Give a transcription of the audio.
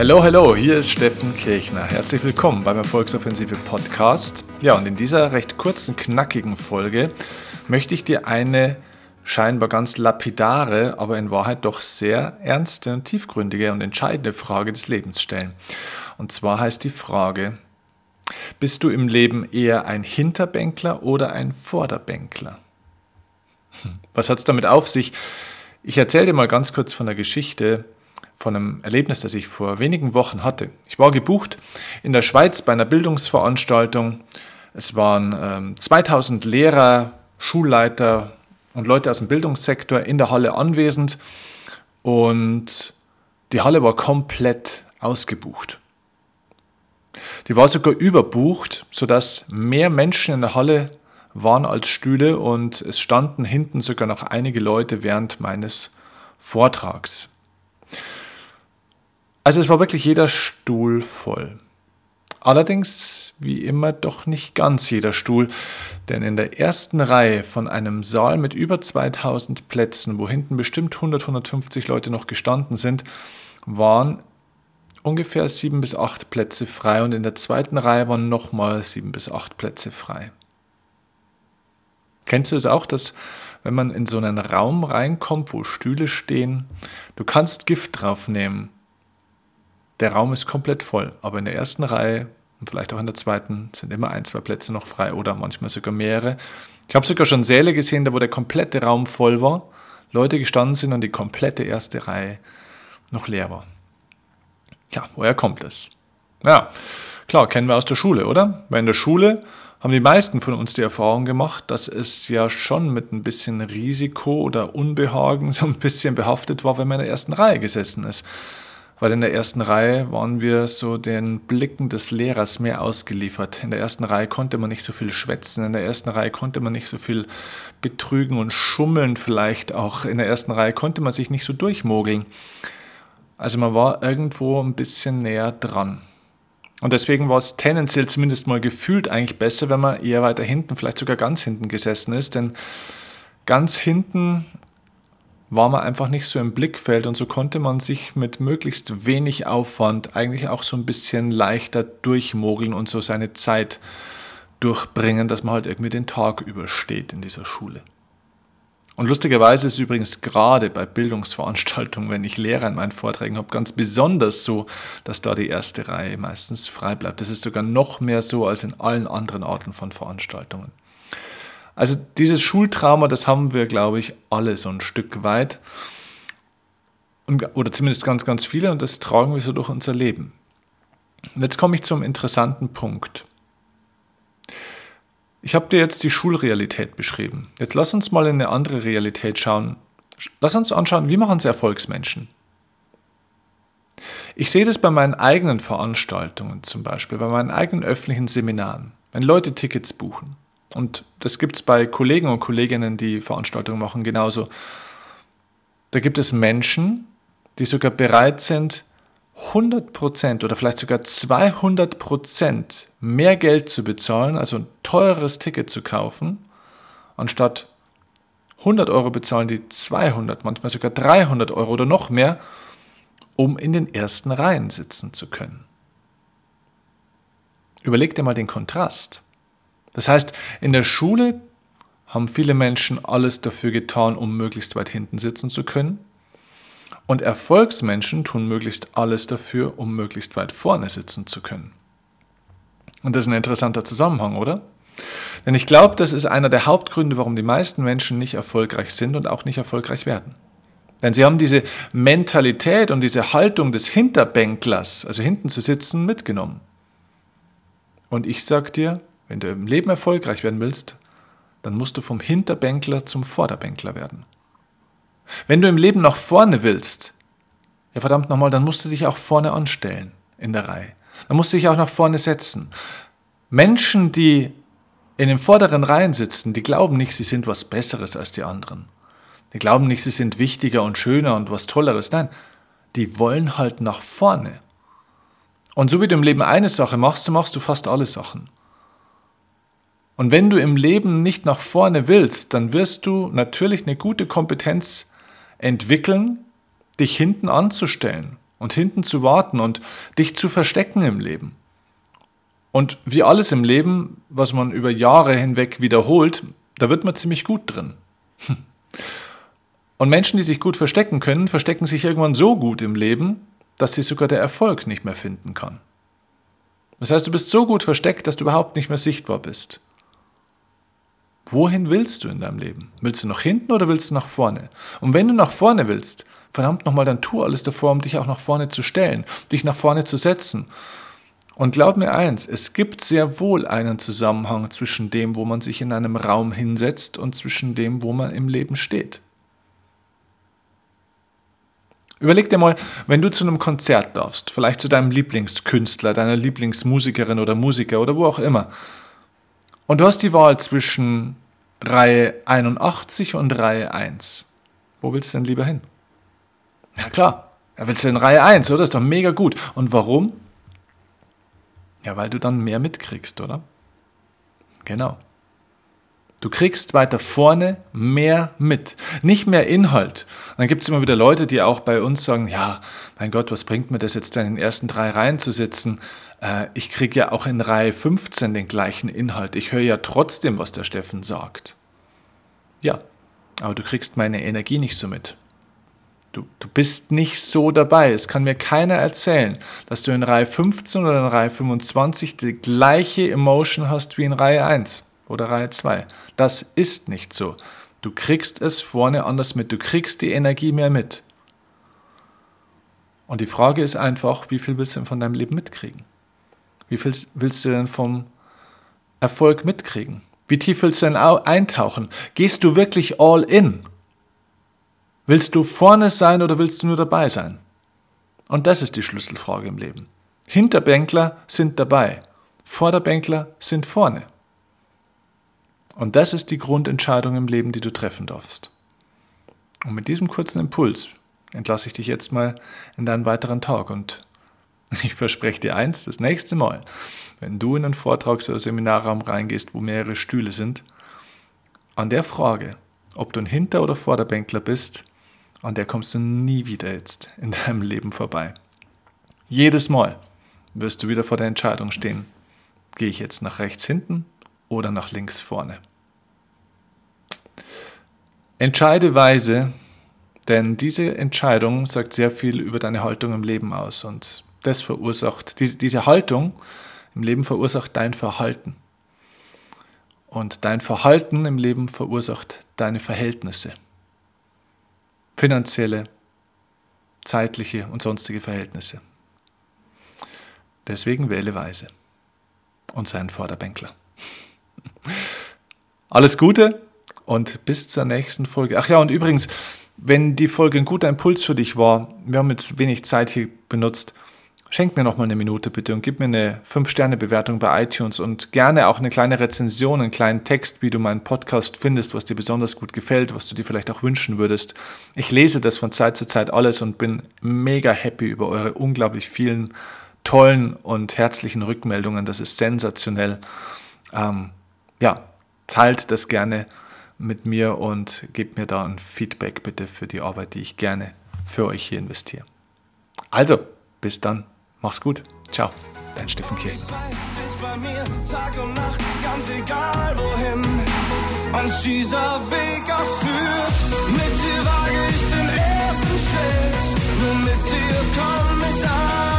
Hallo, hallo, hier ist Steffen Kirchner. Herzlich willkommen beim Erfolgsoffensive Podcast. Ja, und in dieser recht kurzen, knackigen Folge möchte ich dir eine scheinbar ganz lapidare, aber in Wahrheit doch sehr ernste und tiefgründige und entscheidende Frage des Lebens stellen. Und zwar heißt die Frage, bist du im Leben eher ein Hinterbänkler oder ein Vorderbänkler? Hm, was hat es damit auf sich? Ich erzähle dir mal ganz kurz von der Geschichte, von einem Erlebnis, das ich vor wenigen Wochen hatte. Ich war gebucht in der Schweiz bei einer Bildungsveranstaltung. Es waren ähm, 2000 Lehrer, Schulleiter und Leute aus dem Bildungssektor in der Halle anwesend und die Halle war komplett ausgebucht. Die war sogar überbucht, sodass mehr Menschen in der Halle waren als Stühle und es standen hinten sogar noch einige Leute während meines Vortrags. Also es war wirklich jeder Stuhl voll. Allerdings, wie immer, doch nicht ganz jeder Stuhl, denn in der ersten Reihe von einem Saal mit über 2000 Plätzen, wo hinten bestimmt 100, 150 Leute noch gestanden sind, waren ungefähr sieben bis acht Plätze frei und in der zweiten Reihe waren nochmal sieben bis acht Plätze frei. Kennst du es auch, dass wenn man in so einen Raum reinkommt, wo Stühle stehen, du kannst Gift draufnehmen der Raum ist komplett voll, aber in der ersten Reihe und vielleicht auch in der zweiten sind immer ein, zwei Plätze noch frei oder manchmal sogar mehrere. Ich habe sogar schon Säle gesehen, da wo der komplette Raum voll war, Leute gestanden sind und die komplette erste Reihe noch leer war. Ja, woher kommt das? Ja, klar, kennen wir aus der Schule, oder? Weil in der Schule haben die meisten von uns die Erfahrung gemacht, dass es ja schon mit ein bisschen Risiko oder Unbehagen so ein bisschen behaftet war, wenn man in der ersten Reihe gesessen ist weil in der ersten Reihe waren wir so den Blicken des Lehrers mehr ausgeliefert. In der ersten Reihe konnte man nicht so viel schwätzen, in der ersten Reihe konnte man nicht so viel betrügen und schummeln vielleicht auch. In der ersten Reihe konnte man sich nicht so durchmogeln. Also man war irgendwo ein bisschen näher dran. Und deswegen war es tendenziell zumindest mal gefühlt eigentlich besser, wenn man eher weiter hinten, vielleicht sogar ganz hinten gesessen ist, denn ganz hinten war man einfach nicht so im Blickfeld und so konnte man sich mit möglichst wenig Aufwand eigentlich auch so ein bisschen leichter durchmogeln und so seine Zeit durchbringen, dass man halt irgendwie den Tag übersteht in dieser Schule. Und lustigerweise ist es übrigens gerade bei Bildungsveranstaltungen, wenn ich Lehrer in meinen Vorträgen habe, ganz besonders so, dass da die erste Reihe meistens frei bleibt. Das ist sogar noch mehr so als in allen anderen Arten von Veranstaltungen. Also dieses Schultrauma, das haben wir, glaube ich, alle so ein Stück weit. oder zumindest ganz, ganz viele und das tragen wir so durch unser Leben. Und jetzt komme ich zum interessanten Punkt. Ich habe dir jetzt die Schulrealität beschrieben. Jetzt lass uns mal in eine andere Realität schauen. Lass uns anschauen, wie machen es Erfolgsmenschen? Ich sehe das bei meinen eigenen Veranstaltungen zum Beispiel, bei meinen eigenen öffentlichen Seminaren, wenn Leute Tickets buchen. Und das gibt es bei Kollegen und Kolleginnen, die Veranstaltungen machen, genauso. Da gibt es Menschen, die sogar bereit sind, 100% oder vielleicht sogar 200% mehr Geld zu bezahlen, also ein teures Ticket zu kaufen, anstatt 100 Euro bezahlen die 200, manchmal sogar 300 Euro oder noch mehr, um in den ersten Reihen sitzen zu können. Überleg dir mal den Kontrast. Das heißt, in der Schule haben viele Menschen alles dafür getan, um möglichst weit hinten sitzen zu können. Und Erfolgsmenschen tun möglichst alles dafür, um möglichst weit vorne sitzen zu können. Und das ist ein interessanter Zusammenhang, oder? Denn ich glaube, das ist einer der Hauptgründe, warum die meisten Menschen nicht erfolgreich sind und auch nicht erfolgreich werden. Denn sie haben diese Mentalität und diese Haltung des Hinterbänklers, also hinten zu sitzen, mitgenommen. Und ich sage dir, wenn du im Leben erfolgreich werden willst, dann musst du vom Hinterbänkler zum Vorderbänkler werden. Wenn du im Leben nach vorne willst, ja verdammt nochmal, dann musst du dich auch vorne anstellen in der Reihe. Dann musst du dich auch nach vorne setzen. Menschen, die in den vorderen Reihen sitzen, die glauben nicht, sie sind was Besseres als die anderen. Die glauben nicht, sie sind wichtiger und schöner und was Tolleres. Nein, die wollen halt nach vorne. Und so wie du im Leben eine Sache machst, so machst du fast alle Sachen. Und wenn du im Leben nicht nach vorne willst, dann wirst du natürlich eine gute Kompetenz entwickeln, dich hinten anzustellen und hinten zu warten und dich zu verstecken im Leben. Und wie alles im Leben, was man über Jahre hinweg wiederholt, da wird man ziemlich gut drin. Und Menschen, die sich gut verstecken können, verstecken sich irgendwann so gut im Leben, dass sie sogar der Erfolg nicht mehr finden kann. Das heißt, du bist so gut versteckt, dass du überhaupt nicht mehr sichtbar bist. Wohin willst du in deinem Leben? Willst du nach hinten oder willst du nach vorne? Und wenn du nach vorne willst, verdammt nochmal, dann tu alles davor, um dich auch nach vorne zu stellen, dich nach vorne zu setzen. Und glaub mir eins, es gibt sehr wohl einen Zusammenhang zwischen dem, wo man sich in einem Raum hinsetzt und zwischen dem, wo man im Leben steht. Überleg dir mal, wenn du zu einem Konzert darfst, vielleicht zu deinem Lieblingskünstler, deiner Lieblingsmusikerin oder Musiker oder wo auch immer, und du hast die Wahl zwischen Reihe 81 und Reihe 1. Wo willst du denn lieber hin? Ja klar, er willst du in Reihe 1, oder? Das ist doch mega gut. Und warum? Ja, weil du dann mehr mitkriegst, oder? Genau. Du kriegst weiter vorne mehr mit, nicht mehr Inhalt. Und dann gibt es immer wieder Leute, die auch bei uns sagen, ja, mein Gott, was bringt mir das jetzt in den ersten drei Reihen zu sitzen? äh, ich kriege ja auch in Reihe 15 den gleichen Inhalt. Ich höre ja trotzdem, was der Steffen sagt. Ja, aber du kriegst meine Energie nicht so mit. Du, du bist nicht so dabei. Es kann mir keiner erzählen, dass du in Reihe 15 oder in Reihe 25 die gleiche Emotion hast wie in Reihe 1 oder Reihe 2. Das ist nicht so. Du kriegst es vorne anders mit. Du kriegst die Energie mehr mit. Und die Frage ist einfach, wie viel willst du von deinem Leben mitkriegen? Wie viel willst du denn vom Erfolg mitkriegen? Wie tief willst du denn eintauchen? Gehst du wirklich all in? Willst du vorne sein oder willst du nur dabei sein? Und das ist die Schlüsselfrage im Leben. Hinterbänkler sind dabei, Vorderbänkler sind vorne. Und das ist die Grundentscheidung im Leben, die du treffen darfst. Und mit diesem kurzen Impuls entlasse ich dich jetzt mal in deinen weiteren Tag und ich verspreche dir eins, das nächste Mal, wenn du in einen Vortrags- oder Seminarraum reingehst, wo mehrere Stühle sind, an der Frage, ob du ein Hinter- oder Vorderbänkler bist, an der kommst du nie wieder jetzt in deinem Leben vorbei. Jedes Mal wirst du wieder vor der Entscheidung stehen, gehe ich jetzt nach rechts hinten oder nach links vorne. Entscheide weise, denn diese Entscheidung sagt sehr viel über deine Haltung im Leben aus und das verursacht, diese, diese Haltung im Leben verursacht dein Verhalten. Und dein Verhalten im Leben verursacht deine Verhältnisse. Finanzielle, zeitliche und sonstige Verhältnisse. Deswegen wähle weise und sei ein Vorderbänkler. Alles Gute und bis zur nächsten Folge. Ach ja, und übrigens, wenn die Folge ein guter Impuls für dich war, wir haben jetzt wenig Zeit hier benutzt, Schenk mir noch mal eine Minute bitte und gib mir eine 5-Sterne-Bewertung bei iTunes und gerne auch eine kleine Rezension, einen kleinen Text, wie du meinen Podcast findest, was dir besonders gut gefällt, was du dir vielleicht auch wünschen würdest. Ich lese das von Zeit zu Zeit alles und bin mega happy über eure unglaublich vielen tollen und herzlichen Rückmeldungen. Das ist sensationell. Ähm, ja, teilt das gerne mit mir und gebt mir da ein Feedback bitte für die Arbeit, die ich gerne für euch hier investiere. Also, bis dann. Mach's gut. Ciao. Dein Steffen wohin uns dieser Weg auch. Mit dir wage ich den ersten Schritt, nur mit dir komm ich an.